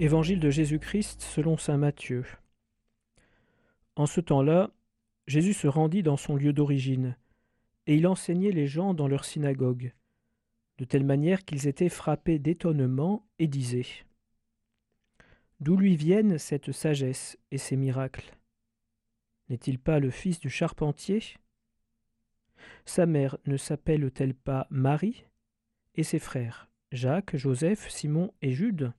Évangile de Jésus-Christ selon Saint Matthieu. En ce temps-là, Jésus se rendit dans son lieu d'origine, et il enseignait les gens dans leur synagogue, de telle manière qu'ils étaient frappés d'étonnement et disaient D'où lui viennent cette sagesse et ces miracles? N'est-il pas le fils du charpentier? Sa mère ne s'appelle-t-elle pas Marie? Et ses frères, Jacques, Joseph, Simon et Jude?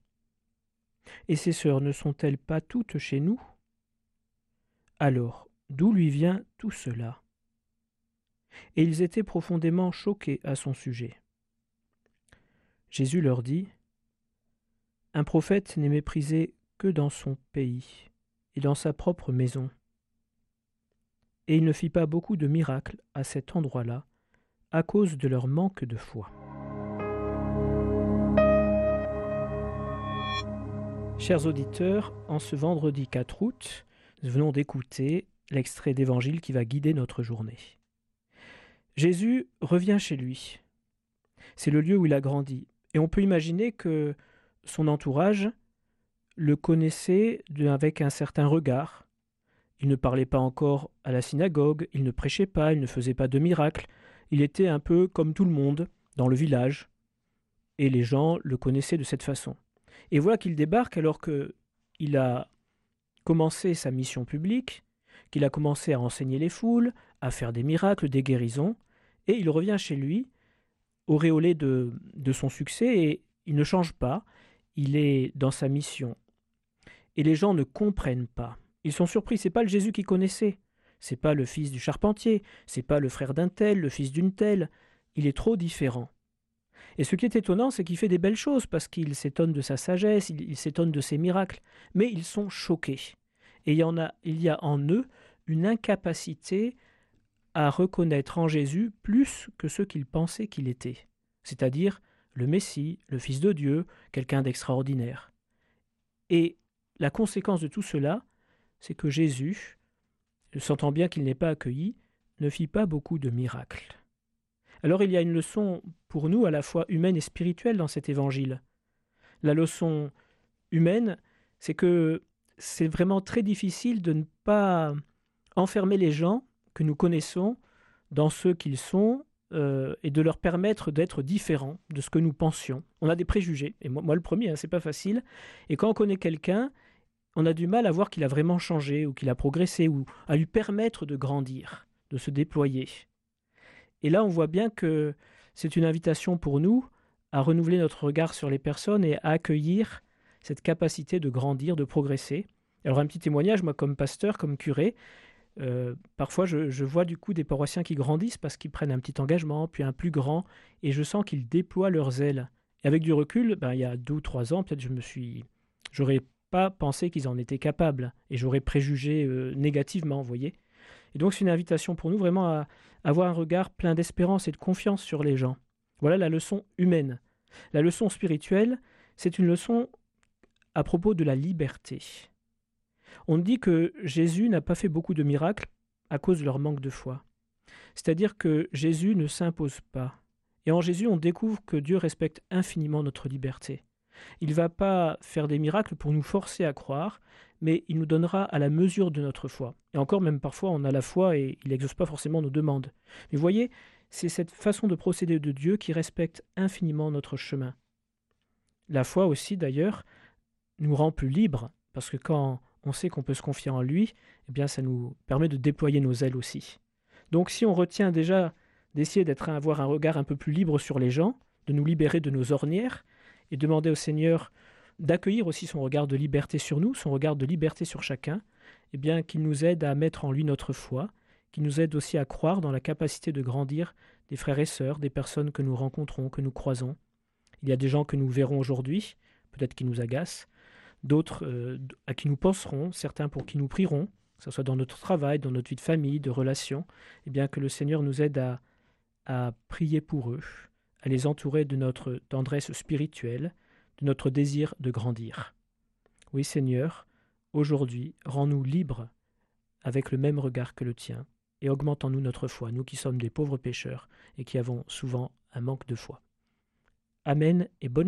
Et ses sœurs ne sont-elles pas toutes chez nous? Alors, d'où lui vient tout cela? Et ils étaient profondément choqués à son sujet. Jésus leur dit Un prophète n'est méprisé que dans son pays et dans sa propre maison. Et il ne fit pas beaucoup de miracles à cet endroit-là à cause de leur manque de foi. Chers auditeurs, en ce vendredi 4 août, nous venons d'écouter l'extrait d'évangile qui va guider notre journée. Jésus revient chez lui. C'est le lieu où il a grandi. Et on peut imaginer que son entourage le connaissait avec un certain regard. Il ne parlait pas encore à la synagogue, il ne prêchait pas, il ne faisait pas de miracles. Il était un peu comme tout le monde dans le village. Et les gens le connaissaient de cette façon. Et voilà qu'il débarque alors qu'il a commencé sa mission publique, qu'il a commencé à enseigner les foules, à faire des miracles, des guérisons, et il revient chez lui, auréolé de, de son succès, et il ne change pas, il est dans sa mission. Et les gens ne comprennent pas. Ils sont surpris, c'est pas le Jésus qu'ils connaissaient. C'est pas le fils du charpentier, c'est pas le frère d'un tel, le fils d'une telle. Il est trop différent. Et ce qui est étonnant, c'est qu'il fait des belles choses, parce qu'il s'étonne de sa sagesse, il, s'étonne de ses miracles, mais ils sont choqués. Et il y, en a, il y a en eux une incapacité à reconnaître en Jésus plus que ce qu'ils pensaient qu'il était, c'est-à-dire le Messie, le Fils de Dieu, quelqu'un d'extraordinaire. Et la conséquence de tout cela, c'est que Jésus, sentant bien qu'il n'est pas accueilli, ne fit pas beaucoup de miracles. Alors il y a une leçon pour nous à la fois humaine et spirituelle dans cet évangile. La leçon humaine, c'est que c'est vraiment très difficile de ne pas enfermer les gens que nous connaissons dans ce qu'ils sont euh, et de leur permettre d'être différents de ce que nous pensions. On a des préjugés, et moi, le premier, hein, c'est pas facile. Et quand on connaît quelqu'un, on a du mal à voir qu'il a vraiment changé ou qu'il a progressé ou à lui permettre de grandir, de se déployer. Et là, on voit bien que c'est une invitation pour nous à renouveler notre regard sur les personnes et à accueillir cette capacité de grandir, de progresser. Alors un petit témoignage, moi comme pasteur, comme curé, euh, parfois je, vois du coup des paroissiens qui grandissent parce qu'ils prennent un petit engagement, puis un plus grand, et je sens qu'ils déploient leurs ailes. Et avec du recul, ben, il y a deux ou trois ans, peut-être je me suis... J'aurais pas pensé qu'ils en étaient capables, et j'aurais préjugé euh, négativement, vous voyez. Et donc c'est une invitation pour nous vraiment à avoir un regard plein d'espérance et de confiance sur les gens. Voilà la leçon humaine. La leçon spirituelle, c'est une leçon à propos de la liberté. On dit que Jésus n'a pas fait beaucoup de miracles à cause de leur manque de foi. C'est-à-dire que Jésus ne s'impose pas. Et en Jésus, on découvre que Dieu respecte infiniment notre liberté. Il ne va pas faire des miracles pour nous forcer à croire, mais il nous donnera à la mesure de notre foi. Et encore, même parfois, on a la foi et il n'exauce pas forcément nos demandes. Mais voyez, c'est cette façon de procéder de Dieu qui respecte infiniment notre chemin. La foi aussi, d'ailleurs, nous rend plus libres, parce que quand on sait qu'on peut se confier en lui, eh bien, ça nous permet de déployer nos ailes aussi. Donc, si on retient déjà d'essayer d'être un regard un peu plus libre sur les gens, de nous libérer de nos ornières, et demander au Seigneur d'accueillir aussi son regard de liberté sur nous, son regard de liberté sur chacun, et bien qu'il nous aide à mettre en lui notre foi, qu'il nous aide aussi à croire dans la capacité de grandir des frères et sœurs, des personnes que nous rencontrons, que nous croisons. Il y a des gens que nous verrons aujourd'hui, peut-être qui nous agacent, d'autres euh, à qui nous penserons, certains pour qui nous prierons, que ce soit dans notre travail, dans notre vie de famille, de relations, et bien que le Seigneur nous aide à prier pour eux, à les entourer de notre tendresse spirituelle, de notre désir de grandir. Oui Seigneur, aujourd'hui, rends-nous libres avec le même regard que le tien, et augmentons-nous notre foi, nous qui sommes des pauvres pécheurs et qui avons souvent un manque de foi. Amen et bonne journée.